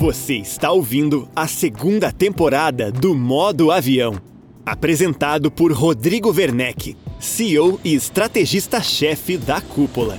Você está ouvindo a segunda temporada do Modo Avião, apresentado por Rodrigo Werneck, CEO e estrategista-chefe da Cúpula.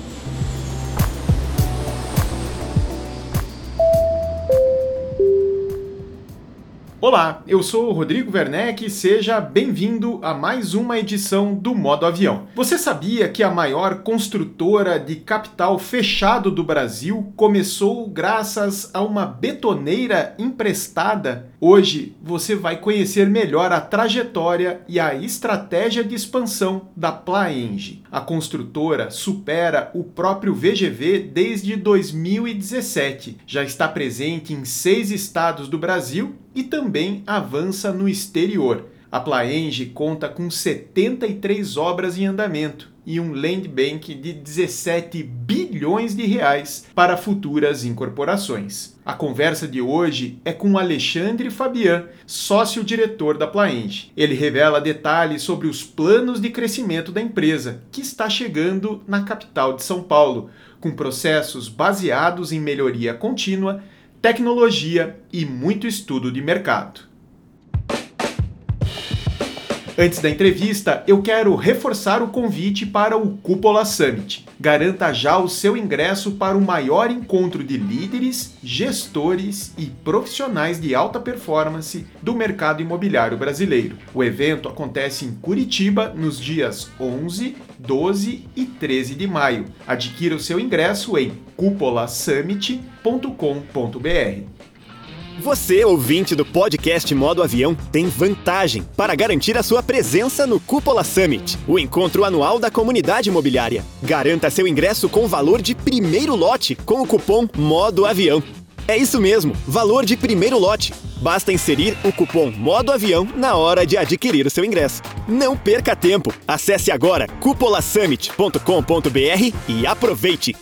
Olá, eu sou o Rodrigo Werneck e seja bem-vindo a mais uma edição do Modo Avião. Você sabia que a maior construtora de capital fechado do Brasil começou graças a uma betoneira emprestada? Hoje você vai conhecer melhor a trajetória e a estratégia de expansão da Plaenge. A construtora supera o próprio VGV desde 2017. Já está presente em seis estados do Brasil e também avança no exterior. A Plaenge conta com 73 obras em andamento e um land bank de 17 bilhões de reais para futuras incorporações. A conversa de hoje é com Alexandre Fabian, sócio-diretor da Plaenge. Ele revela detalhes sobre os planos de crescimento da empresa, que está chegando na capital de São Paulo, com processos baseados em melhoria contínua tecnologia e muito estudo de mercado. Antes da entrevista, eu quero reforçar o convite para o Cúpula Summit. Garanta já o seu ingresso para o maior encontro de líderes, gestores e profissionais de alta performance do mercado imobiliário brasileiro. O evento acontece em Curitiba nos dias 11, 12 e 13 de maio. Adquira o seu ingresso em cupolasummit.com.br. Você, ouvinte do podcast Modo Avião, tem vantagem para garantir a sua presença no Cúpula Summit, o encontro anual da comunidade imobiliária. Garanta seu ingresso com valor de primeiro lote com o cupom Modo Avião. É isso mesmo, valor de primeiro lote. Basta inserir o cupom Modo Avião na hora de adquirir o seu ingresso. Não perca tempo. Acesse agora cupolasummit.com.br e aproveite.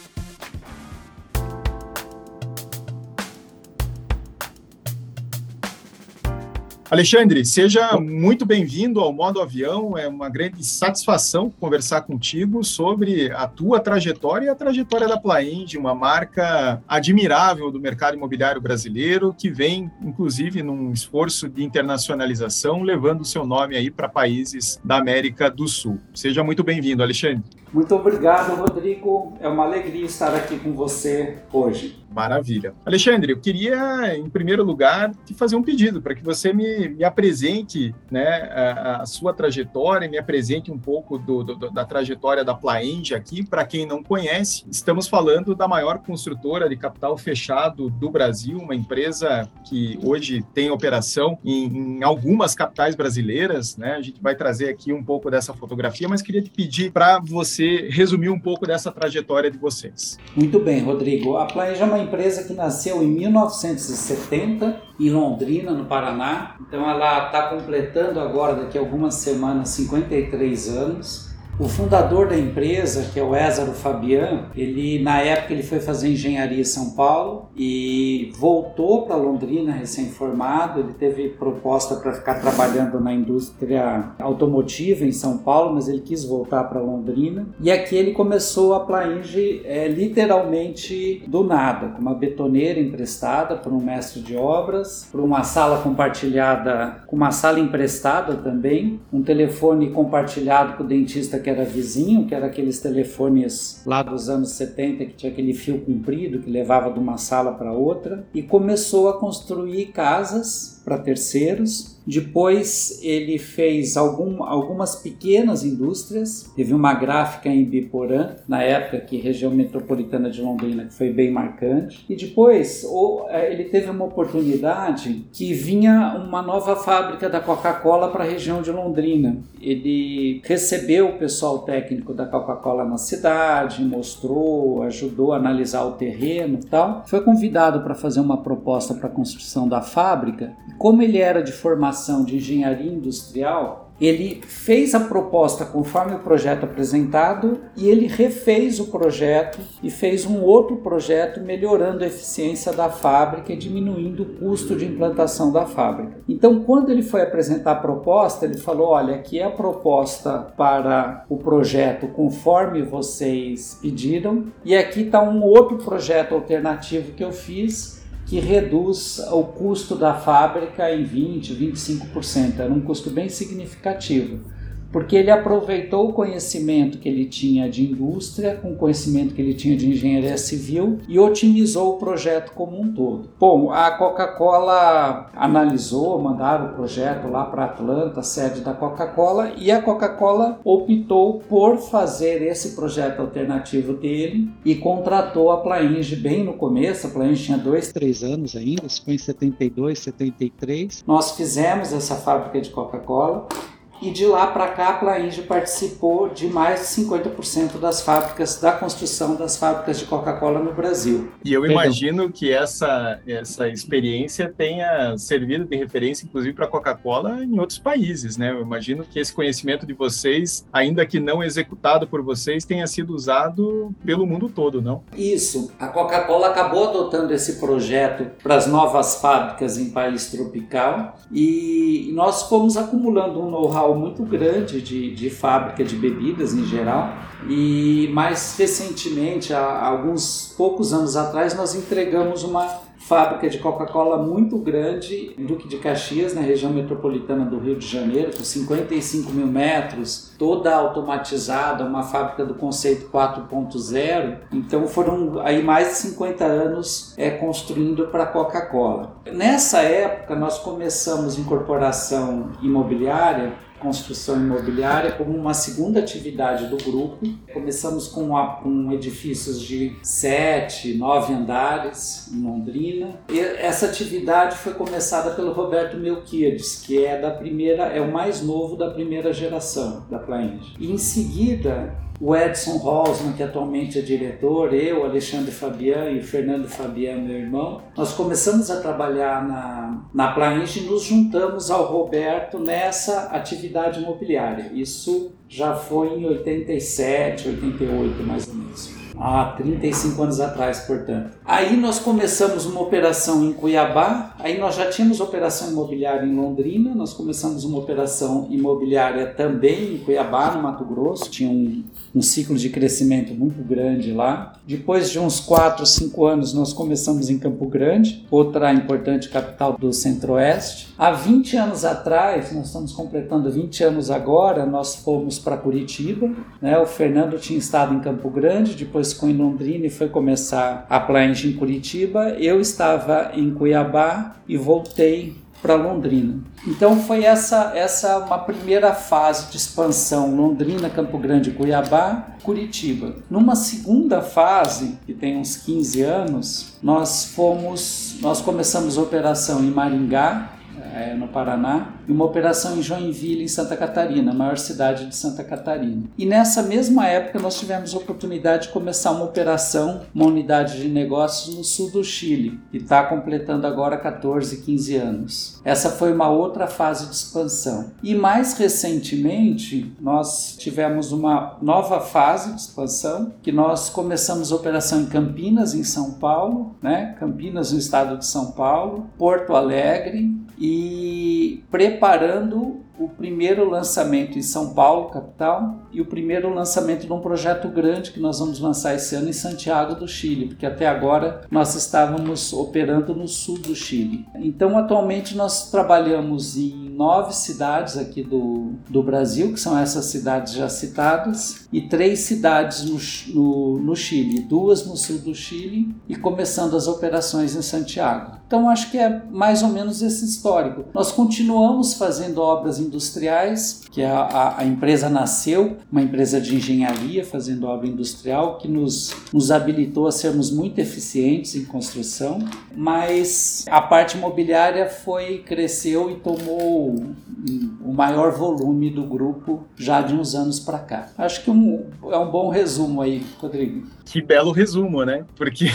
Alexandre, seja muito bem-vindo ao Modo Avião. É uma grande satisfação conversar contigo sobre a tua trajetória e a trajetória da Plaend, uma marca admirável do mercado imobiliário brasileiro, que vem, inclusive, num esforço de internacionalização, levando o seu nome aí para países da América do Sul. Seja muito bem-vindo, Alexandre. Muito obrigado, Rodrigo. É uma alegria estar aqui com você hoje. Maravilha. Alexandre, eu queria, em primeiro lugar, te fazer um pedido para que você me, me apresente né, a, a, sua trajetória, me apresente um pouco do, do, da trajetória da Plaenge aqui. Para quem não conhece, estamos falando da maior construtora de capital fechado do Brasil, uma empresa que hoje tem operação em, em algumas capitais brasileiras. Né? A gente vai trazer aqui um pouco dessa fotografia, mas queria te pedir para você resumir um pouco dessa trajetória de vocês. Muito bem, Rodrigo. A Planeja é uma empresa que nasceu em 1970 em Londrina, no Paraná. Então ela está completando agora, daqui a algumas semanas, 53 anos. O fundador da empresa, que é o Ézaro Fabian, ele na época ele foi fazer engenharia em São Paulo e voltou para Londrina recém-formado. Ele teve proposta para ficar trabalhando na indústria automotiva em São Paulo, mas ele quis voltar para Londrina. E aqui ele começou a Plainge é, literalmente do nada, com uma betoneira emprestada por um mestre de obras, por uma sala compartilhada, com uma sala emprestada também, um telefone compartilhado com o dentista que que era vizinho, que era aqueles telefones lá dos anos 70 que tinha aquele fio comprido que levava de uma sala para outra, e começou a construir casas para terceiros depois ele fez algum, algumas pequenas indústrias. Teve uma gráfica em Biporã, na época que região metropolitana de Londrina, que foi bem marcante. E depois é, ele teve uma oportunidade que vinha uma nova fábrica da Coca-Cola para a região de Londrina. Ele recebeu o pessoal técnico da Coca-Cola na cidade, mostrou, ajudou a analisar o terreno e tal. Foi convidado para fazer uma proposta para a construção da fábrica. Como ele era de formação formação de engenharia industrial, ele fez a proposta conforme o projeto apresentado e ele refez o projeto e fez um outro projeto melhorando a eficiência da fábrica e diminuindo o custo de implantação da fábrica. Então, quando ele foi apresentar a proposta, ele falou: Olha, aqui é a proposta para o projeto conforme vocês pediram, e aqui está um outro projeto alternativo que eu fiz que reduz o custo da fábrica em 20, 25%. Era um custo bem significativo porque ele aproveitou o conhecimento que ele tinha de indústria, com o conhecimento que ele tinha de engenharia civil e otimizou o projeto como um todo. Bom, a Coca-Cola analisou, mandaram o projeto lá para Atlanta, sede da Coca-Cola, e a Coca-Cola optou por fazer esse projeto alternativo dele e contratou a Plainge bem no começo. A Plainge tinha dois, três anos ainda, isso foi em 72, 73. Nós fizemos essa fábrica de Coca-Cola e de lá para cá a Plainge participou de mais de 50% das fábricas, da construção das fábricas de Coca-Cola no Brasil. E eu imagino que essa, essa experiência tenha servido de referência, inclusive, para a Coca-Cola em outros países, né? Eu imagino que esse conhecimento de vocês, ainda que não executado por vocês, tenha sido usado pelo mundo todo, não? Isso. A Coca-Cola acabou adotando esse projeto para as novas fábricas em país tropical e nós fomos acumulando um know-how muito grande de, de fábrica de bebidas em geral. E mais recentemente, há alguns poucos anos atrás, nós entregamos uma fábrica de Coca-Cola muito grande em Duque de Caxias, na região metropolitana do Rio de Janeiro, com 55 mil metros, toda automatizada, uma fábrica do conceito 4.0. Então foram aí mais de 50 anos é, construindo para Coca-Cola. Nessa época nós começamos incorporação imobiliária construção imobiliária como uma segunda atividade do grupo. Começamos com, a, com edifícios de sete, nove andares em Londrina. E essa atividade foi começada pelo Roberto Melquiades, que é da primeira, é o mais novo da primeira geração da Plainge. E em seguida o Edson Rosman, que atualmente é diretor, eu, Alexandre Fabian e o Fernando Fabian, meu irmão, nós começamos a trabalhar na, na Plainge e nos juntamos ao Roberto nessa atividade imobiliária. Isso já foi em 87, 88 mais ou menos há 35 anos atrás, portanto. Aí nós começamos uma operação em Cuiabá, aí nós já tínhamos operação imobiliária em Londrina, nós começamos uma operação imobiliária também em Cuiabá, no Mato Grosso, tinha um, um ciclo de crescimento muito grande lá. Depois de uns 4, 5 anos, nós começamos em Campo Grande, outra importante capital do Centro-Oeste. Há 20 anos atrás, nós estamos completando 20 anos agora, nós fomos para Curitiba, né? o Fernando tinha estado em Campo Grande, depois ficou em Londrina e foi começar a Plains em Curitiba. Eu estava em Cuiabá e voltei para Londrina. Então foi essa essa uma primeira fase de expansão Londrina, Campo Grande, Cuiabá, Curitiba. Numa segunda fase, que tem uns 15 anos, nós fomos nós começamos a operação em Maringá, é, no Paraná, e uma operação em Joinville, em Santa Catarina, a maior cidade de Santa Catarina. E nessa mesma época nós tivemos a oportunidade de começar uma operação, uma unidade de negócios no sul do Chile, que está completando agora 14, 15 anos. Essa foi uma outra fase de expansão. E mais recentemente nós tivemos uma nova fase de expansão, que nós começamos a operação em Campinas, em São Paulo, né? Campinas no estado de São Paulo, Porto Alegre e preparando o primeiro lançamento em São Paulo, capital, e o primeiro lançamento de um projeto grande que nós vamos lançar esse ano em Santiago do Chile, porque até agora nós estávamos operando no sul do Chile. Então, atualmente nós trabalhamos em nove cidades aqui do, do Brasil, que são essas cidades já citadas, e três cidades no, no, no Chile, duas no sul do Chile e começando as operações em Santiago. Então, acho que é mais ou menos esse histórico. Nós continuamos fazendo obras industriais, que a, a, a, empresa nasceu, uma empresa de engenharia fazendo obra industrial, que nos, nos habilitou a sermos muito eficientes em construção, mas a parte imobiliária foi, cresceu e tomou o maior volume do grupo já de uns anos para cá. Acho que um, é um bom resumo aí, Rodrigo. Que belo resumo, né? Porque,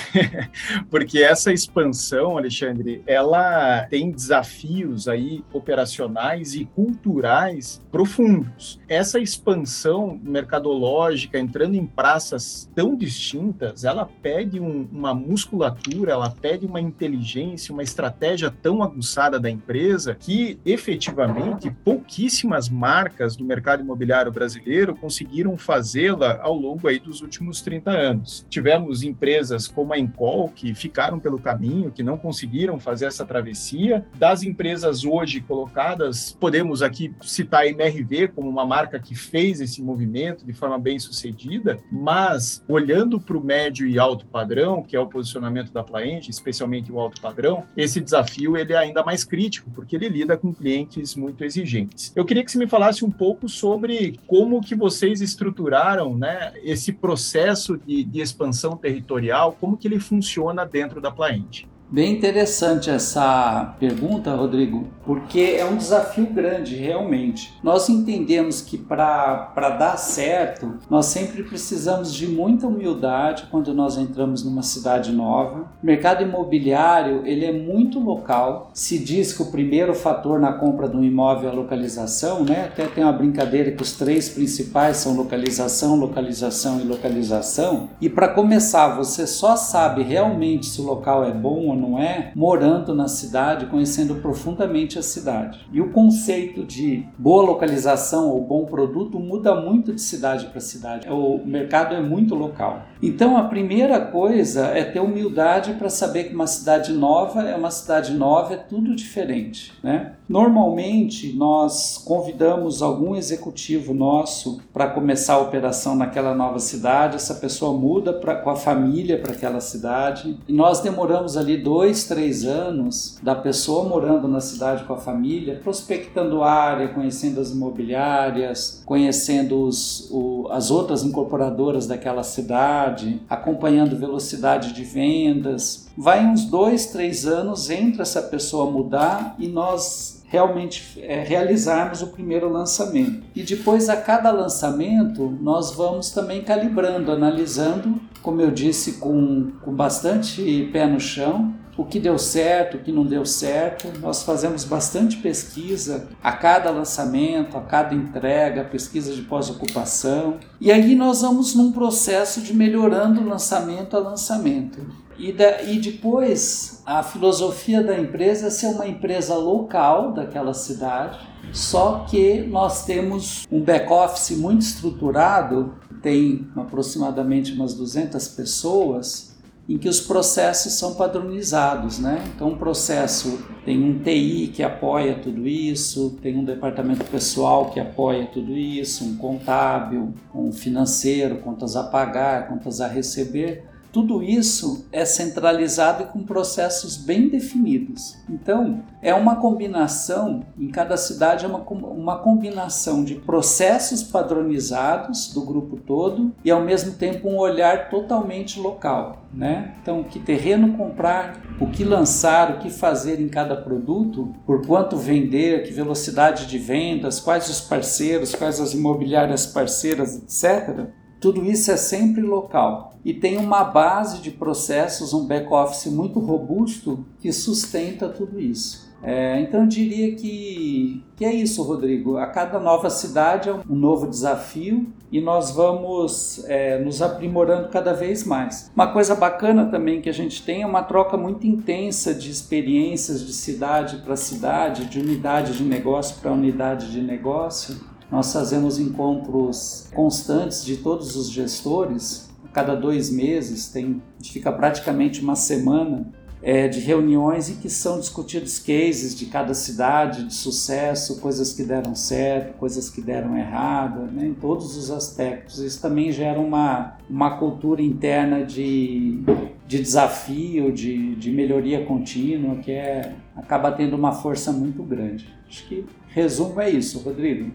porque essa expansão, Alexandre, ela tem desafios aí operacionais e culturais profundos. Essa expansão mercadológica, entrando em praças tão distintas, ela pede um, uma musculatura, ela pede uma inteligência, uma estratégia tão aguçada da empresa que efetivamente pouquíssimas marcas do mercado imobiliário brasileiro conseguiram fazê-la ao longo aí dos últimos 30 anos. Anos. Tivemos empresas como a Encol que ficaram pelo caminho, que não conseguiram fazer essa travessia. Das empresas hoje colocadas, podemos aqui citar a MRV como uma marca que fez esse movimento de forma bem sucedida, mas olhando para o médio e alto padrão, que é o posicionamento da Plaente, especialmente o alto padrão, esse desafio ele é ainda mais crítico, porque ele lida com clientes muito exigentes. Eu queria que você me falasse um pouco sobre como que vocês estruturaram né, esse processo de, de expansão territorial, como que ele funciona dentro da Plaente. Bem interessante essa pergunta, Rodrigo, porque é um desafio grande, realmente. Nós entendemos que para dar certo, nós sempre precisamos de muita humildade quando nós entramos numa cidade nova. O mercado imobiliário ele é muito local. Se diz que o primeiro fator na compra de um imóvel é a localização, né? Até tem uma brincadeira que os três principais são localização, localização e localização. E para começar, você só sabe realmente se o local é bom ou não não é morando na cidade, conhecendo profundamente a cidade. E o conceito de boa localização ou bom produto muda muito de cidade para cidade. O mercado é muito local. Então a primeira coisa é ter humildade para saber que uma cidade nova é uma cidade nova, é tudo diferente, né? Normalmente nós convidamos algum executivo nosso para começar a operação naquela nova cidade, essa pessoa muda pra, com a família para aquela cidade e nós demoramos ali dois, três anos da pessoa morando na cidade com a família, prospectando área, conhecendo as imobiliárias, conhecendo os, o, as outras incorporadoras daquela cidade, acompanhando velocidade de vendas. Vai uns dois, três anos entre essa pessoa mudar e nós realmente é, realizarmos o primeiro lançamento. E depois, a cada lançamento, nós vamos também calibrando, analisando, como eu disse, com, com bastante pé no chão, o que deu certo, o que não deu certo. Nós fazemos bastante pesquisa a cada lançamento, a cada entrega, pesquisa de pós-ocupação. E aí nós vamos num processo de melhorando lançamento a lançamento. E, da, e depois, a filosofia da empresa é ser uma empresa local daquela cidade, só que nós temos um back-office muito estruturado, tem aproximadamente umas 200 pessoas, em que os processos são padronizados, né? Então, um processo tem um TI que apoia tudo isso, tem um departamento pessoal que apoia tudo isso, um contábil, um financeiro, contas a pagar, contas a receber. Tudo isso é centralizado e com processos bem definidos. Então, é uma combinação, em cada cidade é uma, uma combinação de processos padronizados do grupo todo e ao mesmo tempo um olhar totalmente local. Né? Então, que terreno comprar, o que lançar, o que fazer em cada produto, por quanto vender, que velocidade de vendas, quais os parceiros, quais as imobiliárias parceiras, etc. Tudo isso é sempre local e tem uma base de processos, um back-office muito robusto que sustenta tudo isso. É, então eu diria que, que é isso, Rodrigo. A cada nova cidade é um novo desafio e nós vamos é, nos aprimorando cada vez mais. Uma coisa bacana também que a gente tem é uma troca muito intensa de experiências de cidade para cidade, de unidade de negócio para unidade de negócio. Nós fazemos encontros constantes de todos os gestores cada dois meses, tem, a gente fica praticamente uma semana é, de reuniões em que são discutidos cases de cada cidade de sucesso, coisas que deram certo, coisas que deram errado, né, em todos os aspectos. Isso também gera uma, uma cultura interna de, de desafio, de, de melhoria contínua, que é, acaba tendo uma força muito grande. Acho que resumo é isso, Rodrigo.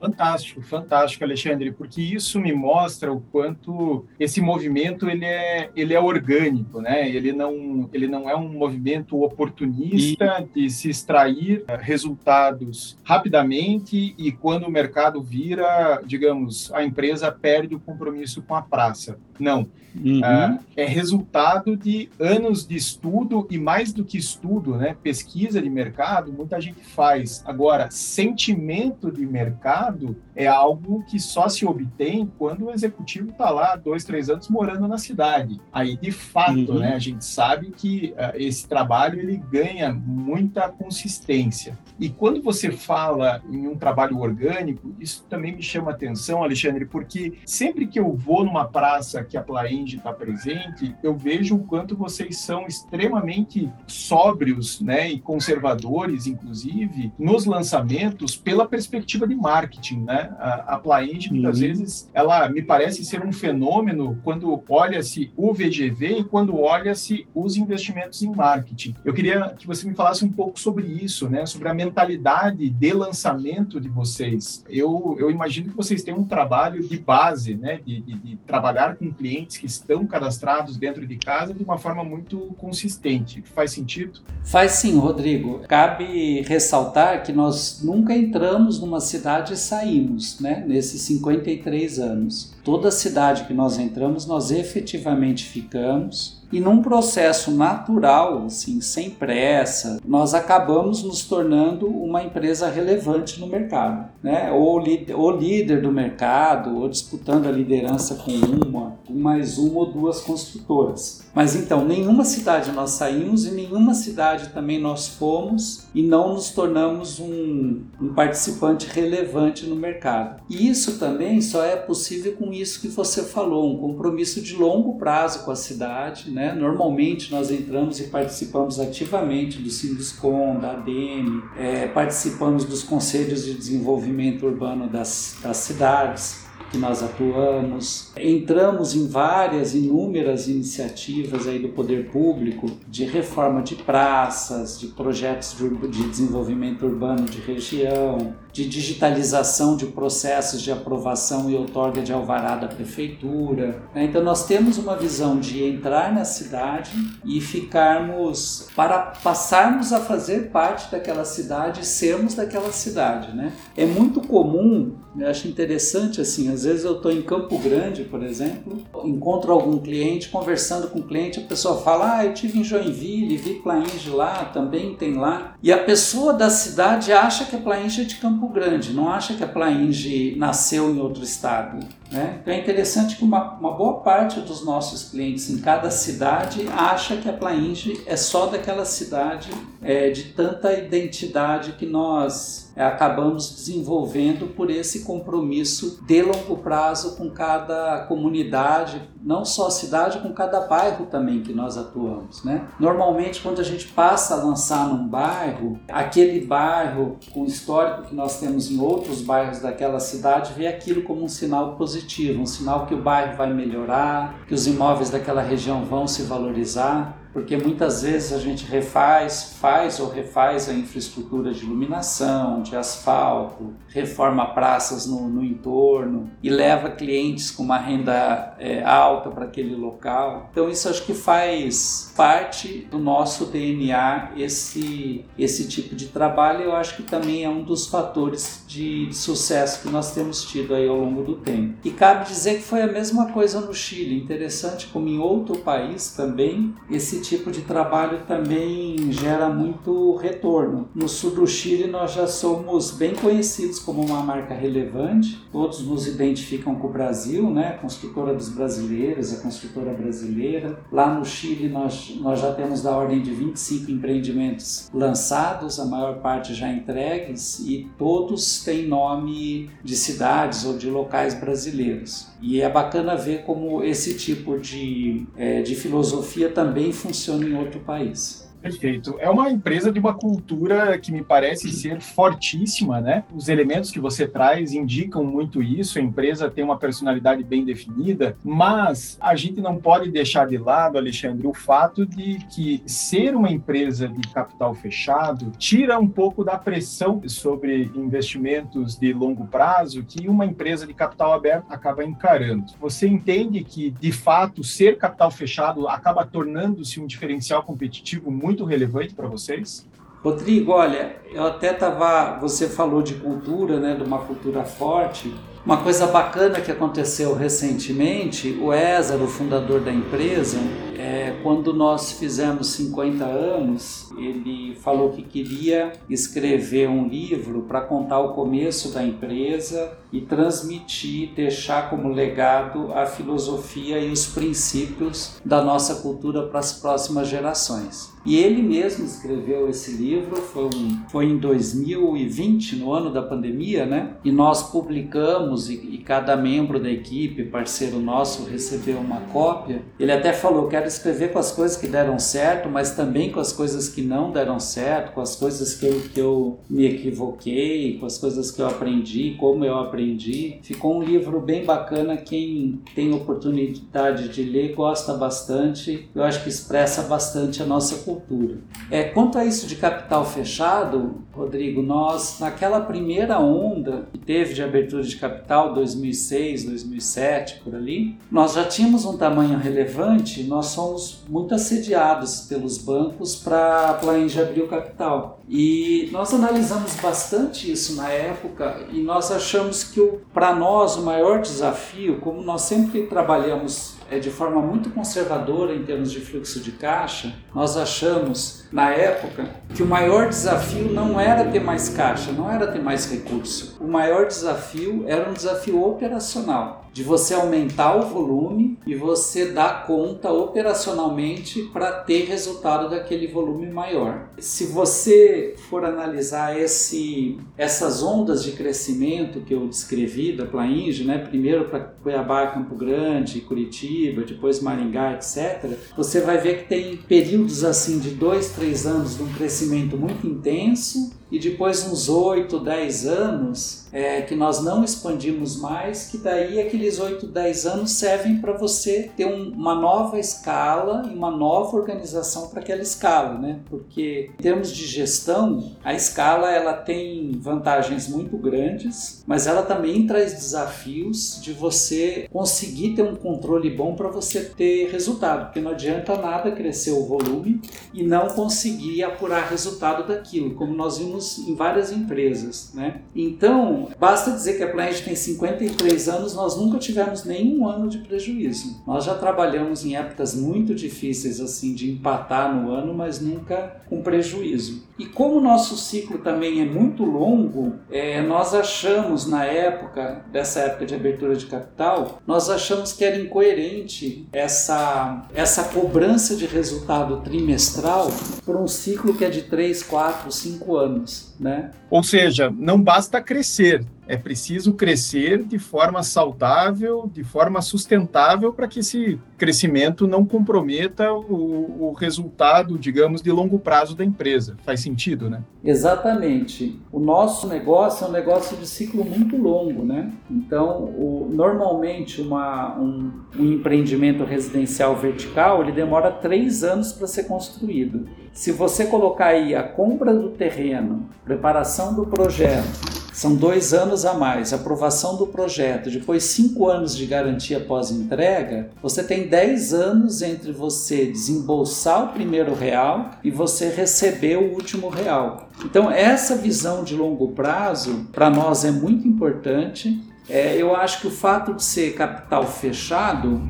Fantástico, fantástico, Alexandre, porque isso me mostra o quanto esse movimento ele é, ele é orgânico, né? Ele não, ele não é um movimento oportunista de se extrair eh, resultados rapidamente e quando o mercado vira, digamos, a empresa perde o compromisso com a praça. Não. Uhum. Uh, é resultado de anos de estudo e mais do que estudo, né? Pesquisa de mercado, muita gente faz. Agora, sentimento de mercado é algo que só se obtém quando o executivo está lá dois, três anos morando na cidade. Aí, de fato, uhum. né? A gente sabe que uh, esse trabalho ele ganha muita consistência. E quando você fala em um trabalho orgânico, isso também me chama atenção, Alexandre, porque sempre que eu vou numa praça que a Plaenge está presente, eu vejo o quanto vocês são extremamente sóbrios né, e conservadores, inclusive, nos lançamentos pela perspectiva de marketing. Né? A, a Plaenge, muitas uhum. vezes, ela me parece ser um fenômeno quando olha-se o VGV e quando olha-se os investimentos em marketing. Eu queria que você me falasse um pouco sobre isso, né? sobre a mentalidade de lançamento de vocês. Eu, eu imagino que vocês têm um trabalho de base, né? de, de, de trabalhar com clientes que estão cadastrados dentro de casa de uma forma muito consistente. Faz sentido? Faz sim, Rodrigo. Cabe ressaltar que nós nunca entramos numa cidade e saímos, né? Nesses 53 anos. Toda cidade que nós entramos, nós efetivamente ficamos e num processo natural, assim, sem pressa, nós acabamos nos tornando uma empresa relevante no mercado, né? Ou, ou líder do mercado, ou disputando a liderança com uma, mais uma ou duas construtoras. Mas então, nenhuma cidade nós saímos e nenhuma cidade também nós fomos e não nos tornamos um, um participante relevante no mercado. E isso também só é possível com isso que você falou, um compromisso de longo prazo com a cidade, né? Normalmente nós entramos e participamos ativamente do Sinduscom, da ADM, é, participamos dos conselhos de desenvolvimento urbano das, das cidades que nós atuamos. Entramos em várias, inúmeras iniciativas aí do poder público de reforma de praças, de projetos de, de desenvolvimento urbano de região, de digitalização de processos de aprovação e outorga de alvará da prefeitura. Né? Então nós temos uma visão de entrar na cidade e ficarmos para passarmos a fazer parte daquela cidade, sermos daquela cidade, né? É muito comum, eu acho interessante assim, às vezes eu estou em Campo Grande, por exemplo, encontro algum cliente, conversando com o cliente, a pessoa fala: "Ah, eu tive em Joinville, vi Plainge lá, também tem lá". E a pessoa da cidade acha que a Plainge é de Campo Grande, não acha que a Plainge nasceu em outro estado. Né? Então é interessante que uma, uma boa parte dos nossos clientes em cada cidade acha que a Plainge é só daquela cidade, é, de tanta identidade que nós é, acabamos desenvolvendo por esse compromisso de longo prazo com cada comunidade, não só a cidade, com cada bairro também que nós atuamos. Né? Normalmente, quando a gente passa a lançar num bairro, aquele bairro com o histórico que nós temos em outros bairros daquela cidade vê aquilo como um sinal positivo, um sinal que o bairro vai melhorar, que os imóveis daquela região vão se valorizar porque muitas vezes a gente refaz, faz ou refaz a infraestrutura de iluminação, de asfalto, reforma praças no, no entorno e leva clientes com uma renda é, alta para aquele local. Então isso acho que faz parte do nosso DNA esse, esse tipo de trabalho. Eu acho que também é um dos fatores de, de sucesso que nós temos tido aí ao longo do tempo. E cabe dizer que foi a mesma coisa no Chile. Interessante como em outro país também esse tipo de trabalho também gera muito retorno. No sul do Chile nós já somos bem conhecidos como uma marca relevante, todos nos identificam com o Brasil, né? A construtora dos brasileiros, a construtora brasileira. Lá no Chile nós, nós já temos da ordem de 25 empreendimentos lançados, a maior parte já entregues e todos têm nome de cidades ou de locais brasileiros. E é bacana ver como esse tipo de, é, de filosofia também funciona em outro país. Perfeito. É uma empresa de uma cultura que me parece ser fortíssima, né? Os elementos que você traz indicam muito isso. A empresa tem uma personalidade bem definida, mas a gente não pode deixar de lado, Alexandre, o fato de que ser uma empresa de capital fechado tira um pouco da pressão sobre investimentos de longo prazo que uma empresa de capital aberto acaba encarando. Você entende que, de fato, ser capital fechado acaba tornando-se um diferencial competitivo muito muito relevante para vocês? Rodrigo, olha, eu até estava. Você falou de cultura, né, de uma cultura forte. Uma coisa bacana que aconteceu recentemente, o Ezra, o fundador da empresa, é, quando nós fizemos 50 anos, ele falou que queria escrever um livro para contar o começo da empresa e transmitir, deixar como legado a filosofia e os princípios da nossa cultura para as próximas gerações. E ele mesmo escreveu esse livro, foi, um, foi em 2020, no ano da pandemia, né? E nós publicamos e, e cada membro da equipe, parceiro nosso, recebeu uma cópia. Ele até falou: quero escrever com as coisas que deram certo, mas também com as coisas que não deram certo, com as coisas que eu, que eu me equivoquei, com as coisas que eu aprendi, como eu aprendi. Ficou um livro bem bacana. Quem tem oportunidade de ler gosta bastante. Eu acho que expressa bastante a nossa cultura. É, quanto a isso de capital fechado, Rodrigo, nós naquela primeira onda que teve de abertura de capital, 2006, 2007, por ali, nós já tínhamos um tamanho relevante, nós somos muito assediados pelos bancos para Plainge abrir o capital. E nós analisamos bastante isso na época e nós achamos que para nós o maior desafio, como nós sempre trabalhamos é, de forma muito conservadora em termos de fluxo de caixa, nós achamos na época que o maior desafio não era ter mais caixa, não era ter mais recurso. O maior desafio era um desafio operacional de você aumentar o volume e você dar conta operacionalmente para ter resultado daquele volume maior. Se você for analisar esse, essas ondas de crescimento que eu descrevi da Plainge, né, primeiro para Cuiabá, Campo Grande, Curitiba, depois Maringá, etc., você vai ver que tem períodos assim de dois, três anos de um crescimento muito intenso e depois uns 8, 10 anos é, que nós não expandimos mais, que daí aqueles 8, 10 anos servem para você ter um, uma nova escala e uma nova organização para aquela escala, né? Porque em termos de gestão, a escala ela tem vantagens muito grandes, mas ela também traz desafios de você conseguir ter um controle bom para você ter resultado, porque não adianta nada crescer o volume e não conseguir apurar resultado daquilo, como nós vimos em várias empresas, né? Então, basta dizer que a Plant tem 53 anos, nós nunca tivemos nenhum ano de prejuízo. Nós já trabalhamos em épocas muito difíceis, assim, de empatar no ano, mas nunca com prejuízo. E como o nosso ciclo também é muito longo, é, nós achamos na época, dessa época de abertura de capital, nós achamos que era incoerente essa, essa cobrança de resultado trimestral por um ciclo que é de 3, 4, 5 anos né? Ou seja, não basta crescer, é preciso crescer de forma saudável, de forma sustentável, para que esse crescimento não comprometa o, o, resultado, digamos, de longo prazo da empresa. Faz sentido, né? Exatamente. O nosso negócio é um negócio de ciclo muito longo, né? Então, o, normalmente, uma, um, um empreendimento residencial vertical, ele demora três anos para ser construído. Se você colocar aí a compra do terreno, preparação do projeto, são dois anos a mais, aprovação do projeto, depois cinco anos de garantia pós-entrega, você tem dez anos entre você desembolsar o primeiro real e você receber o último real. Então, essa visão de longo prazo, para nós, é muito importante. É, eu acho que o fato de ser capital fechado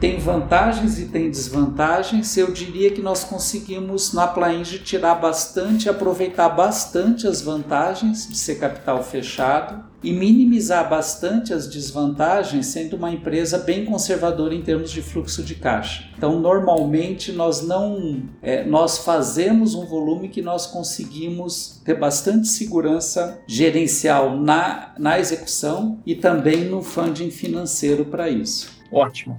tem vantagens e tem desvantagens. Eu diria que nós conseguimos na Plainge tirar bastante, aproveitar bastante as vantagens de ser capital fechado e minimizar bastante as desvantagens, sendo uma empresa bem conservadora em termos de fluxo de caixa. Então, normalmente nós não, é, nós fazemos um volume que nós conseguimos ter bastante segurança gerencial na, na execução e também no funding financeiro para isso. Ótimo.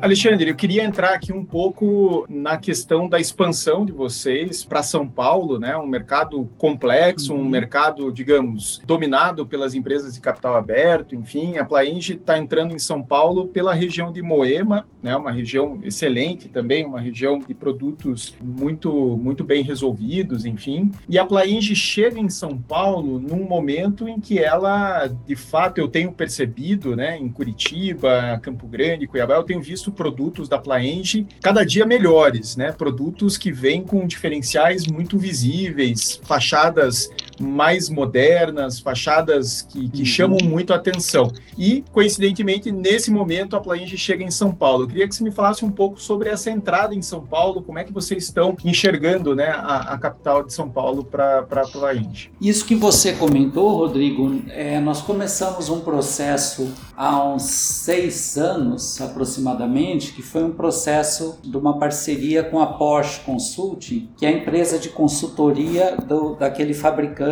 Alexandre, eu queria entrar aqui um pouco na questão da expansão de vocês para São Paulo, né? Um mercado complexo, um uhum. mercado, digamos, dominado pelas empresas de capital aberto, enfim. A Plainge está entrando em São Paulo pela região de Moema, né? Uma região excelente também, uma região de produtos muito, muito bem resolvidos, enfim. E a Plainge chega em São Paulo num momento em que ela, de fato, eu tenho percebido, né? Em Curitiba, Campo Grande, Cuiabá, eu tenho visto produtos da Plaenge cada dia melhores, né? Produtos que vêm com diferenciais muito visíveis, fachadas mais modernas, fachadas que, que uhum. chamam muito a atenção. E, coincidentemente, nesse momento a Plainge chega em São Paulo. Eu queria que você me falasse um pouco sobre essa entrada em São Paulo, como é que vocês estão enxergando né, a, a capital de São Paulo para a Plainge. Isso que você comentou, Rodrigo, é, nós começamos um processo há uns seis anos aproximadamente, que foi um processo de uma parceria com a Porsche Consulting, que é a empresa de consultoria do, daquele fabricante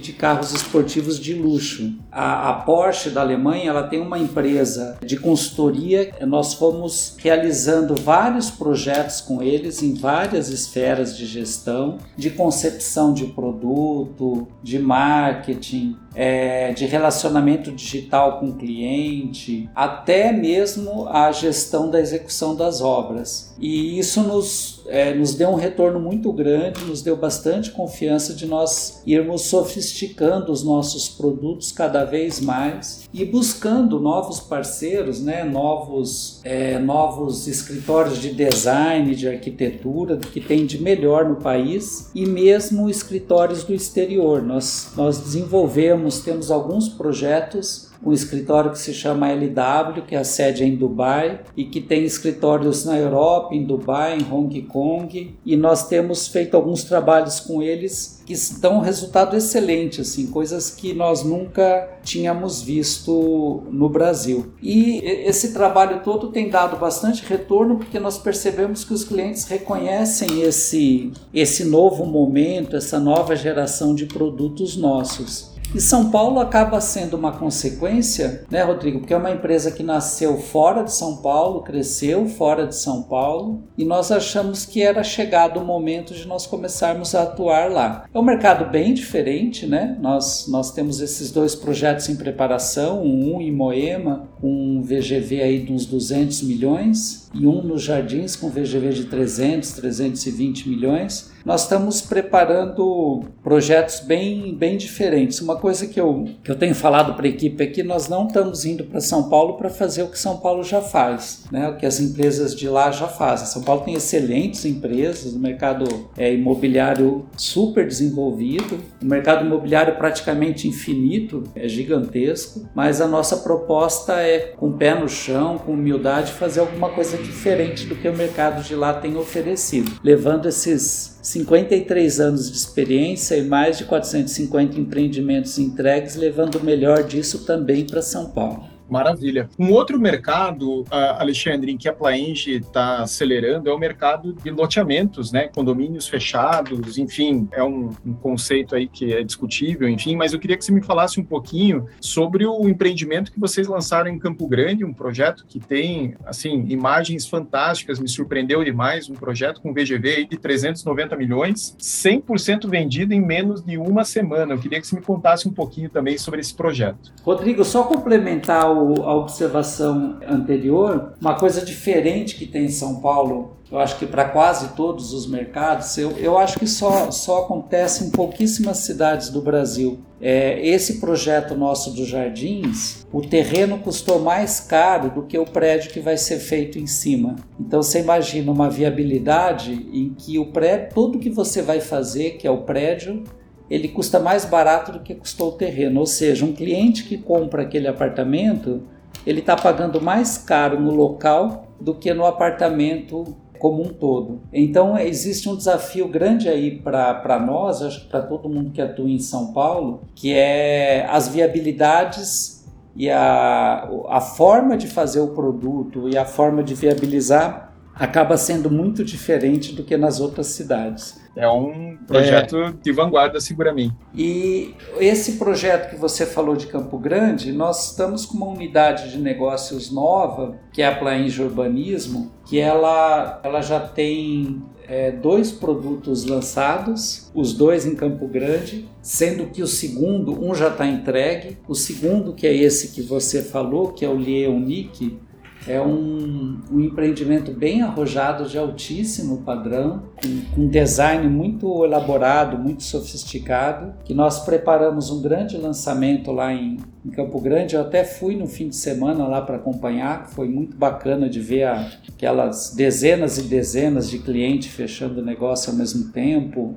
de carros esportivos de luxo. A, a Porsche da Alemanha ela tem uma empresa de consultoria. Nós fomos realizando vários projetos com eles em várias esferas de gestão, de concepção de produto, de marketing, é, de relacionamento digital com o cliente, até mesmo a gestão da execução das obras. E isso nos, é, nos deu um retorno muito grande, nos deu bastante confiança de nós irmos sofisticando os nossos produtos cada vez mais e buscando novos parceiros, né, novos, é, novos escritórios de design, de arquitetura, que tem de melhor no país e mesmo escritórios do exterior. Nós, nós desenvolvemos, temos alguns projetos um escritório que se chama LW, que é a sede em Dubai e que tem escritórios na Europa, em Dubai, em Hong Kong, e nós temos feito alguns trabalhos com eles que dão um resultado excelente, assim, coisas que nós nunca tínhamos visto no Brasil. E esse trabalho todo tem dado bastante retorno porque nós percebemos que os clientes reconhecem esse esse novo momento, essa nova geração de produtos nossos. E São Paulo acaba sendo uma consequência, né, Rodrigo? Porque é uma empresa que nasceu fora de São Paulo, cresceu fora de São Paulo, e nós achamos que era chegado o momento de nós começarmos a atuar lá. É um mercado bem diferente, né? Nós, nós temos esses dois projetos em preparação, um em Moema, com um VGV aí de uns 200 milhões, e um nos Jardins com VGV de 300, 320 milhões nós estamos preparando projetos bem, bem diferentes. Uma coisa que eu, que eu tenho falado para a equipe é que nós não estamos indo para São Paulo para fazer o que São Paulo já faz, né? o que as empresas de lá já fazem. São Paulo tem excelentes empresas, o mercado é, imobiliário super desenvolvido, o mercado imobiliário praticamente infinito, é gigantesco, mas a nossa proposta é, com o pé no chão, com humildade, fazer alguma coisa diferente do que o mercado de lá tem oferecido, levando esses 53 anos de experiência e mais de 450 empreendimentos entregues, levando o melhor disso também para São Paulo. Maravilha. Um outro mercado, Alexandre, em que a Plaenge está acelerando é o mercado de loteamentos, né? Condomínios fechados, enfim, é um, um, conceito aí que é discutível, enfim, mas eu queria que você me falasse um pouquinho sobre o empreendimento que vocês lançaram em Campo Grande, um projeto que tem, assim, imagens fantásticas, me surpreendeu demais, um projeto com VGV de 390 milhões, 100% vendido em menos de uma semana. Eu queria que você me contasse um pouquinho também sobre esse projeto. Rodrigo, só complementar a observação anterior, uma coisa diferente que tem em São Paulo, eu acho que para quase todos os mercados, eu, eu acho que só, só acontece em pouquíssimas cidades do Brasil. É, esse projeto nosso dos jardins, o terreno custou mais caro do que o prédio que vai ser feito em cima. Então você imagina uma viabilidade em que o prédio, tudo que você vai fazer, que é o prédio, ele custa mais barato do que custou o terreno. Ou seja, um cliente que compra aquele apartamento, ele está pagando mais caro no local do que no apartamento como um todo. Então existe um desafio grande aí para nós, acho que para todo mundo que atua em São Paulo, que é as viabilidades e a, a forma de fazer o produto e a forma de viabilizar acaba sendo muito diferente do que nas outras cidades. É um projeto é. de vanguarda, seguramente. E esse projeto que você falou de Campo Grande, nós estamos com uma unidade de negócios nova, que é a Plainge Urbanismo, que ela, ela já tem é, dois produtos lançados, os dois em Campo Grande, sendo que o segundo, um já está entregue, o segundo, que é esse que você falou, que é o Leonic, é um, um empreendimento bem arrojado, de altíssimo padrão, com, com design muito elaborado, muito sofisticado, que nós preparamos um grande lançamento lá em, em Campo Grande. Eu até fui no fim de semana lá para acompanhar, foi muito bacana de ver a, aquelas dezenas e dezenas de clientes fechando o negócio ao mesmo tempo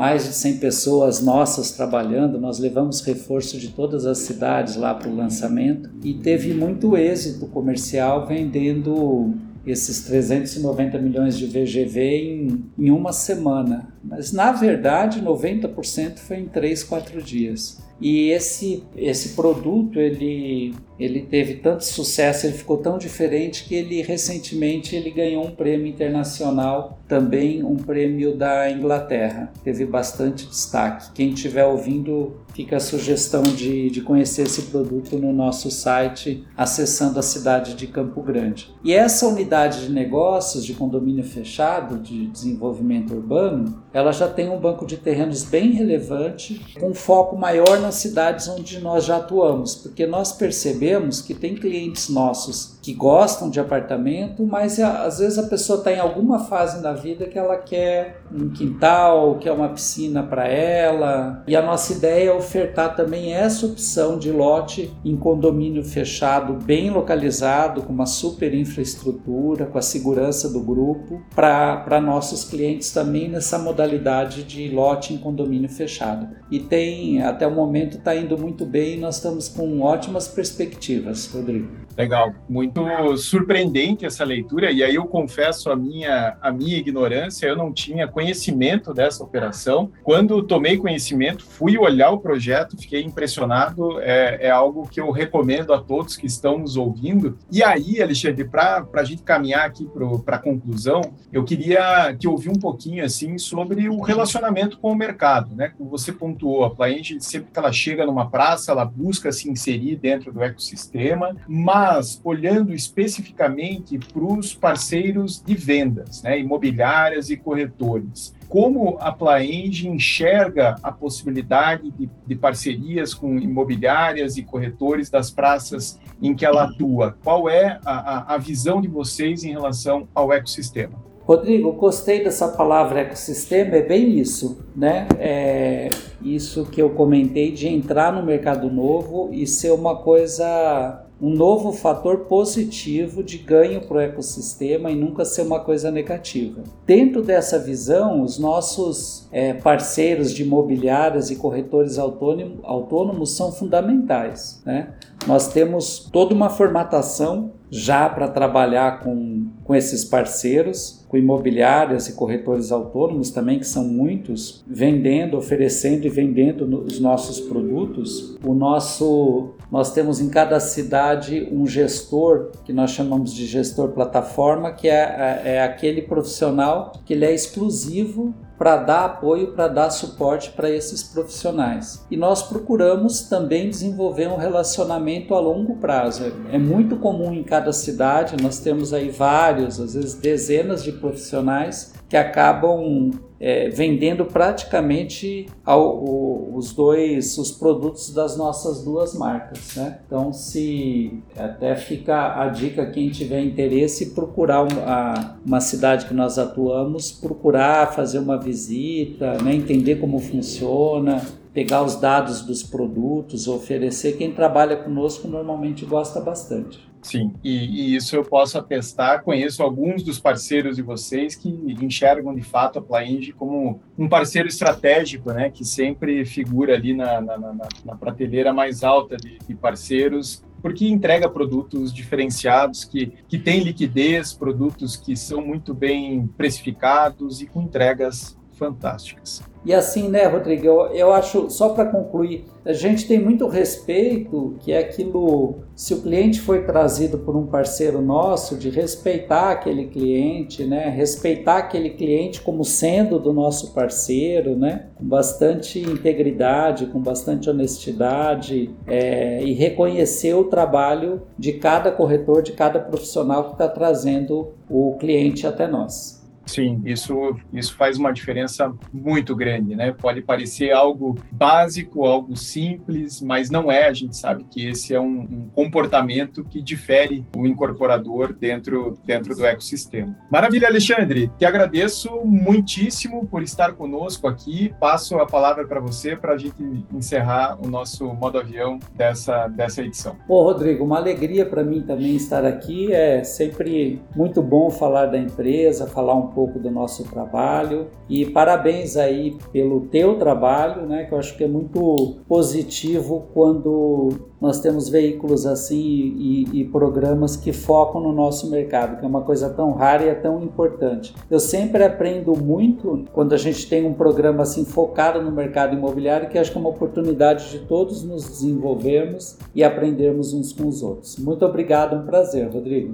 mais de 100 pessoas nossas trabalhando, nós levamos reforço de todas as cidades lá para o lançamento e teve muito êxito comercial vendendo esses 390 milhões de VGV em, em uma semana. Mas na verdade, 90% foi em 3, 4 dias. E esse, esse produto ele ele teve tanto sucesso, ele ficou tão diferente que ele recentemente ele ganhou um prêmio internacional, também um prêmio da Inglaterra. Teve bastante destaque. Quem estiver ouvindo, fica a sugestão de, de conhecer esse produto no nosso site, acessando a cidade de Campo Grande. E essa unidade de negócios de condomínio fechado, de desenvolvimento urbano, ela já tem um banco de terrenos bem relevante, com foco maior nas cidades onde nós já atuamos, porque nós percebemos que tem clientes nossos que gostam de apartamento, mas às vezes a pessoa está em alguma fase da vida que ela quer um quintal, quer uma piscina para ela. E a nossa ideia é ofertar também essa opção de lote em condomínio fechado, bem localizado, com uma super infraestrutura, com a segurança do grupo, para nossos clientes também nessa modalidade de lote em condomínio fechado. E tem, até o momento, está indo muito bem nós estamos com ótimas perspectivas, Rodrigo. Legal, muito surpreendente essa leitura, e aí eu confesso a minha, a minha ignorância, eu não tinha conhecimento dessa operação. Quando tomei conhecimento, fui olhar o projeto, fiquei impressionado, é, é algo que eu recomendo a todos que estão nos ouvindo. E aí, Alexandre, para a gente caminhar aqui para a conclusão, eu queria que ouvir um pouquinho assim sobre o relacionamento com o mercado, né? Como você pontuou, a Plaenge, sempre que ela chega numa praça, ela busca se inserir dentro do ecossistema, mas mas olhando especificamente para os parceiros de vendas, né, imobiliárias e corretores. Como a Plaenge enxerga a possibilidade de, de parcerias com imobiliárias e corretores das praças em que ela atua? Qual é a, a, visão de vocês em relação ao ecossistema? Rodrigo, gostei dessa palavra ecossistema, é bem isso, né? É isso que eu comentei de entrar no mercado novo e ser uma coisa um novo fator positivo de ganho para o ecossistema e nunca ser uma coisa negativa. Dentro dessa visão, os nossos é, parceiros de imobiliárias e corretores autônomo, autônomos são fundamentais. Né? Nós temos toda uma formatação já para trabalhar com, com esses parceiros, com imobiliárias e corretores autônomos também, que são muitos, vendendo, oferecendo e vendendo os nossos produtos. O nosso, nós temos em cada cidade um gestor que nós chamamos de gestor plataforma, que é, é, é aquele profissional que ele é exclusivo para dar apoio, para dar suporte para esses profissionais. E nós procuramos também desenvolver um relacionamento a longo prazo. É muito comum em cada cidade, nós temos aí vários, às vezes dezenas de profissionais que acabam é, vendendo praticamente ao, o, os dois os produtos das nossas duas marcas, né? Então, se até fica a dica quem tiver interesse procurar uma, uma cidade que nós atuamos, procurar fazer uma visita, né? entender como funciona, pegar os dados dos produtos, oferecer. Quem trabalha conosco normalmente gosta bastante. Sim, e, e, isso eu posso atestar. Conheço alguns dos parceiros de vocês que enxergam de fato a Plainge como um parceiro estratégico, né, que sempre figura ali na, na, na, na prateleira mais alta de, de parceiros porque entrega produtos diferenciados que, que têm liquidez, produtos que são muito bem precificados e com entregas fantásticas. E assim, né, Rodrigo, eu, eu acho, só para concluir, a gente tem muito respeito que é aquilo, se o cliente foi trazido por um parceiro nosso, de respeitar aquele cliente, né, respeitar aquele cliente como sendo do nosso parceiro, né, com bastante integridade, com bastante honestidade é, e reconhecer o trabalho de cada corretor, de cada profissional que está trazendo o cliente até nós. Sim, isso, isso faz uma diferença muito grande, né? Pode parecer algo básico, algo simples, mas não é. A gente sabe que esse é um, um comportamento que difere o incorporador dentro, dentro do ecossistema. Maravilha, Alexandre. Te agradeço muitíssimo por estar conosco aqui. Passo a palavra para você para a gente encerrar o nosso modo avião dessa, dessa edição. Ô, Rodrigo, uma alegria para mim também estar aqui. É sempre muito bom falar da empresa, falar um pouco pouco do nosso trabalho e parabéns aí pelo teu trabalho, né, que eu acho que é muito positivo quando nós temos veículos assim e, e, programas que focam no nosso mercado, que é uma coisa tão rara e é tão importante. Eu sempre aprendo muito quando a gente tem um programa assim focado no mercado imobiliário, que acho que é uma oportunidade de todos nos desenvolvermos e aprendermos uns com os outros. Muito obrigado, um prazer, Rodrigo.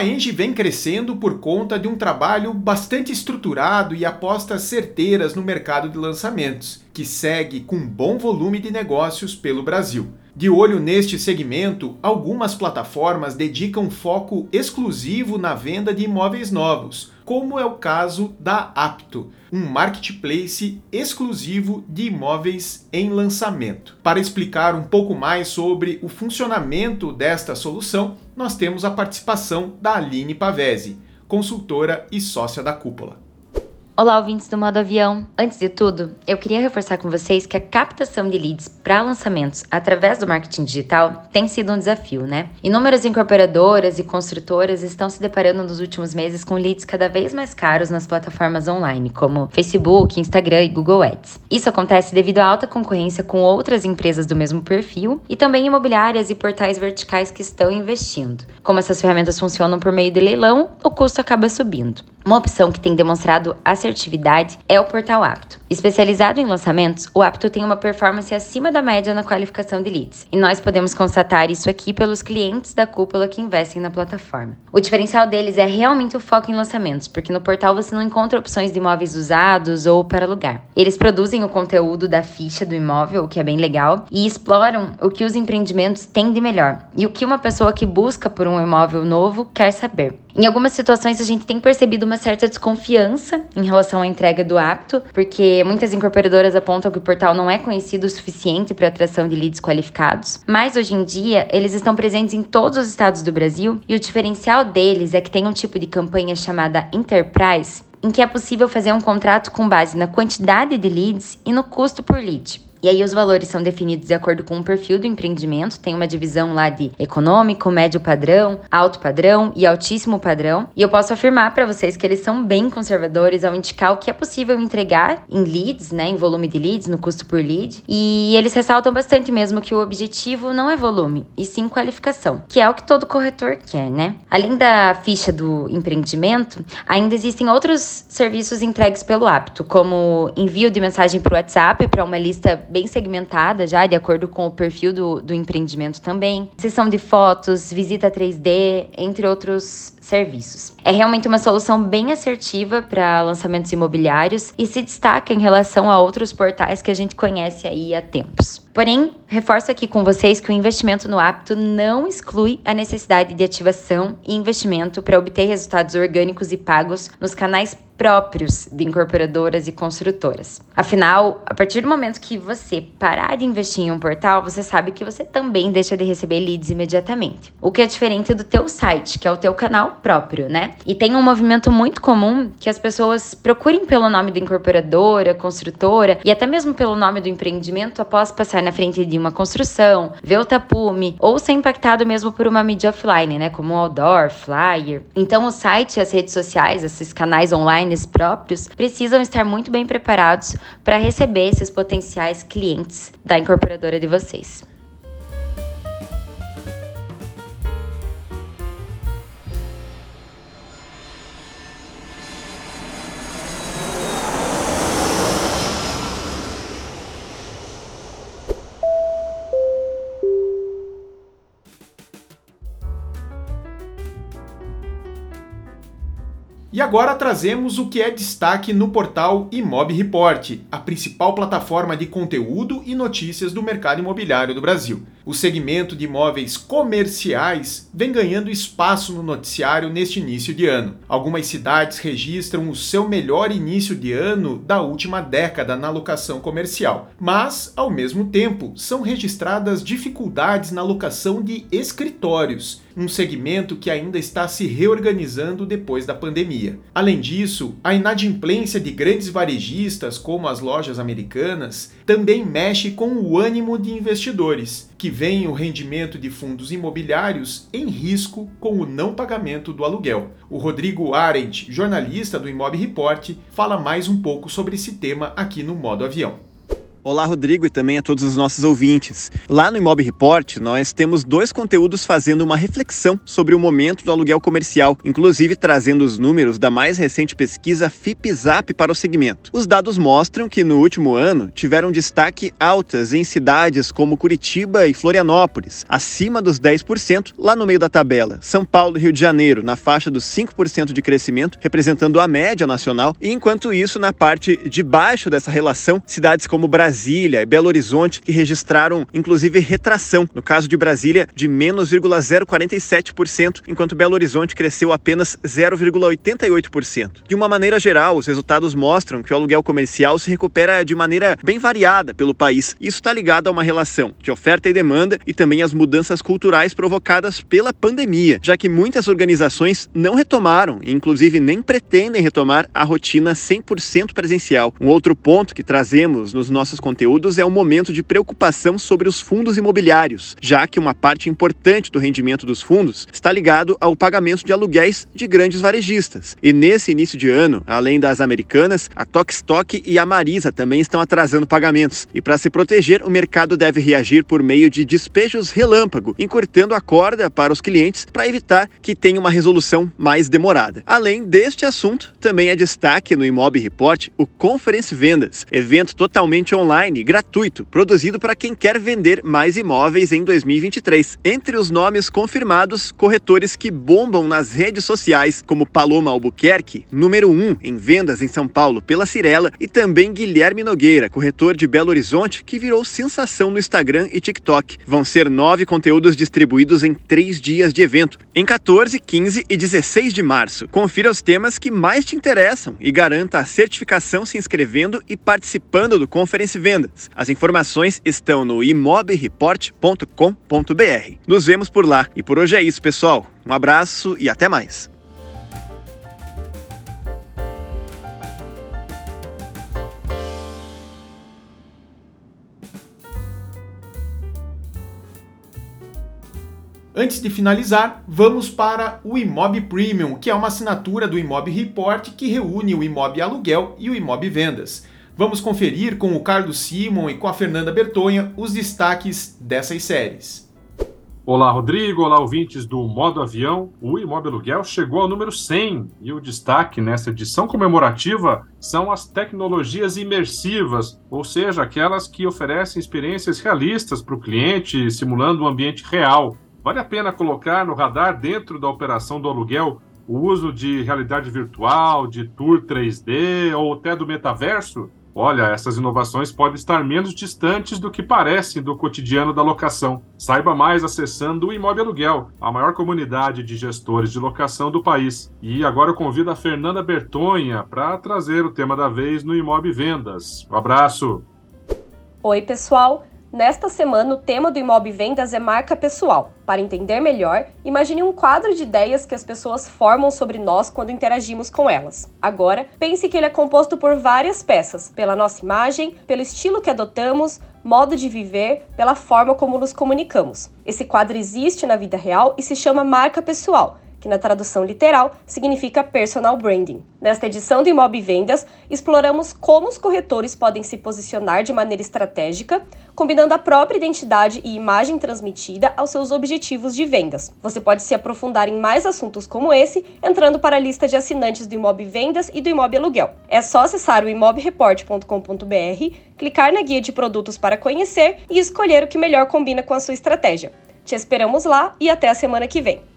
A Plaenge vem crescendo por conta de um trabalho bastante estruturado e apostas certeiras no mercado de lançamentos, que segue com bom volume de negócios pelo Brasil. De olho neste segmento, algumas plataformas dedicam foco exclusivo na venda de imóveis novos, como é o caso da Apto, um marketplace exclusivo de imóveis em lançamento. Para explicar um pouco mais sobre o funcionamento desta solução, nós temos a participação da Aline Pavese, consultora e sócia da Cúpula. Olá, ouvintes do Modo Avião. Antes de tudo, eu queria reforçar com vocês que a captação de leads para lançamentos através do marketing digital tem sido um desafio, né? Inúmeras incorporadoras e construtoras estão se deparando nos últimos meses com leads cada vez mais caros nas plataformas online, como Facebook, Instagram e Google Ads. Isso acontece devido à alta concorrência com outras empresas do mesmo perfil e também imobiliárias e portais verticais que estão investindo. Como essas ferramentas funcionam por meio de leilão, o custo acaba subindo. Uma opção que tem demonstrado assertividade é o Portal Apto. Especializado em lançamentos, o Apto tem uma performance acima da média na qualificação de leads, e nós podemos constatar isso aqui pelos clientes da cúpula que investem na plataforma. O diferencial deles é realmente o foco em lançamentos, porque no portal você não encontra opções de imóveis usados ou para alugar. Eles produzem o conteúdo da ficha do imóvel, o que é bem legal, e exploram o que os empreendimentos têm de melhor e o que uma pessoa que busca por um imóvel novo quer saber. Em algumas situações a gente tem percebido uma certa desconfiança em relação à entrega do apto, porque muitas incorporadoras apontam que o portal não é conhecido o suficiente para atração de leads qualificados, mas hoje em dia eles estão presentes em todos os estados do Brasil e o diferencial deles é que tem um tipo de campanha chamada Enterprise, em que é possível fazer um contrato com base na quantidade de leads e no custo por lead. E aí os valores são definidos de acordo com o perfil do empreendimento, tem uma divisão lá de econômico, médio padrão, alto padrão e altíssimo padrão. E eu posso afirmar para vocês que eles são bem conservadores ao indicar o que é possível entregar em leads, né, em volume de leads, no custo por lead. E eles ressaltam bastante mesmo que o objetivo não é volume, e sim qualificação, que é o que todo corretor quer, né? Além da ficha do empreendimento, ainda existem outros serviços entregues pelo apto, como envio de mensagem para o WhatsApp para uma lista bem segmentada já, de acordo com o perfil do, do empreendimento também. Sessão de fotos, visita 3D, entre outros serviços. É realmente uma solução bem assertiva para lançamentos imobiliários e se destaca em relação a outros portais que a gente conhece aí há tempos. Porém, reforço aqui com vocês que o investimento no apto não exclui a necessidade de ativação e investimento para obter resultados orgânicos e pagos nos canais próprios de incorporadoras e construtoras. Afinal, a partir do momento que você parar de investir em um portal, você sabe que você também deixa de receber leads imediatamente. O que é diferente do teu site, que é o teu canal próprio, né? E tem um movimento muito comum que as pessoas procurem pelo nome da incorporadora, construtora e até mesmo pelo nome do empreendimento após passar na frente de uma construção, ver o tapume ou ser impactado mesmo por uma mídia offline, né? Como outdoor, flyer. Então o site e as redes sociais, esses canais online próprios, precisam estar muito bem preparados para receber esses potenciais clientes da incorporadora de vocês. E agora trazemos o que é destaque no portal Imob Report, a principal plataforma de conteúdo e notícias do mercado imobiliário do Brasil. O segmento de imóveis comerciais vem ganhando espaço no noticiário neste início de ano. Algumas cidades registram o seu melhor início de ano da última década na locação comercial, mas, ao mesmo tempo, são registradas dificuldades na locação de escritórios um segmento que ainda está se reorganizando depois da pandemia. Além disso, a inadimplência de grandes varejistas, como as lojas americanas, também mexe com o ânimo de investidores, que veem o rendimento de fundos imobiliários em risco com o não pagamento do aluguel. O Rodrigo Arendt, jornalista do Imob Report, fala mais um pouco sobre esse tema aqui no Modo Avião. Olá, Rodrigo, e também a todos os nossos ouvintes. Lá no Imob Report, nós temos dois conteúdos fazendo uma reflexão sobre o momento do aluguel comercial, inclusive trazendo os números da mais recente pesquisa FIPZAP para o segmento. Os dados mostram que no último ano tiveram destaque altas em cidades como Curitiba e Florianópolis, acima dos 10%, lá no meio da tabela. São Paulo e Rio de Janeiro, na faixa dos 5% de crescimento, representando a média nacional, e enquanto isso, na parte de baixo dessa relação, cidades como Brasília Brasília e Belo Horizonte, que registraram inclusive retração, no caso de Brasília, de menos 0,047%, enquanto Belo Horizonte cresceu apenas 0,88%. De uma maneira geral, os resultados mostram que o aluguel comercial se recupera de maneira bem variada pelo país. Isso está ligado a uma relação de oferta e demanda e também as mudanças culturais provocadas pela pandemia, já que muitas organizações não retomaram inclusive nem pretendem retomar a rotina 100% presencial. Um outro ponto que trazemos nos nossos conteúdos é um momento de preocupação sobre os fundos imobiliários, já que uma parte importante do rendimento dos fundos está ligado ao pagamento de aluguéis de grandes varejistas. E nesse início de ano, além das americanas, a Tokstok e a Marisa também estão atrasando pagamentos. E para se proteger, o mercado deve reagir por meio de despejos relâmpago, encurtando a corda para os clientes para evitar que tenha uma resolução mais demorada. Além deste assunto, também é destaque no Imob Report o Conference Vendas, evento totalmente online online gratuito, produzido para quem quer vender mais imóveis em 2023. Entre os nomes confirmados, corretores que bombam nas redes sociais, como Paloma Albuquerque, número 1 um em vendas em São Paulo pela Cirela, e também Guilherme Nogueira, corretor de Belo Horizonte, que virou sensação no Instagram e TikTok. Vão ser nove conteúdos distribuídos em três dias de evento, em 14, 15 e 16 de março. Confira os temas que mais te interessam e garanta a certificação se inscrevendo e participando do Conference vendas. As informações estão no imobreport.com.br. Nos vemos por lá. E por hoje é isso, pessoal. Um abraço e até mais. Antes de finalizar, vamos para o Imob Premium, que é uma assinatura do Imob Report que reúne o Imob Aluguel e o Imob Vendas. Vamos conferir com o Carlos Simon e com a Fernanda Bertonha os destaques dessas séries. Olá, Rodrigo. Olá, ouvintes do Modo Avião. O Imóvel Aluguel chegou ao número 100 e o destaque nessa edição comemorativa são as tecnologias imersivas, ou seja, aquelas que oferecem experiências realistas para o cliente, simulando um ambiente real. Vale a pena colocar no radar, dentro da operação do aluguel, o uso de realidade virtual, de tour 3D ou até do metaverso? Olha, essas inovações podem estar menos distantes do que parecem do cotidiano da locação. Saiba mais acessando o Imóvel Aluguel, a maior comunidade de gestores de locação do país. E agora eu convido a Fernanda Bertonha para trazer o tema da vez no Imóvel Vendas. Um abraço! Oi, pessoal! Nesta semana, o tema do Imob Vendas é marca pessoal. Para entender melhor, imagine um quadro de ideias que as pessoas formam sobre nós quando interagimos com elas. Agora, pense que ele é composto por várias peças, pela nossa imagem, pelo estilo que adotamos, modo de viver, pela forma como nos comunicamos. Esse quadro existe na vida real e se chama marca pessoal que na tradução literal significa personal branding. Nesta edição do Imob Vendas, exploramos como os corretores podem se posicionar de maneira estratégica, combinando a própria identidade e imagem transmitida aos seus objetivos de vendas. Você pode se aprofundar em mais assuntos como esse entrando para a lista de assinantes do Imob Vendas e do Imob Aluguel. É só acessar o imobreport.com.br, clicar na guia de produtos para conhecer e escolher o que melhor combina com a sua estratégia. Te esperamos lá e até a semana que vem.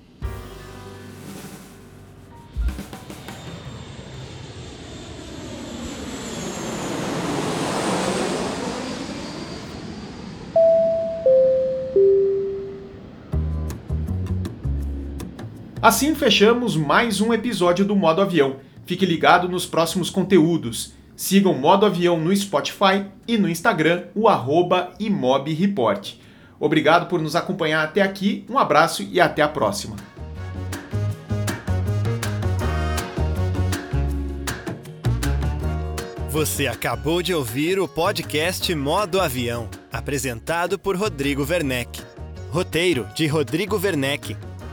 Assim fechamos mais um episódio do Modo Avião. Fique ligado nos próximos conteúdos. Sigam Modo Avião no Spotify e no Instagram, o arroba imobreport. Obrigado por nos acompanhar até aqui, um abraço e até a próxima. Você acabou de ouvir o podcast Modo Avião, apresentado por Rodrigo Werneck. Roteiro de Rodrigo Werneck.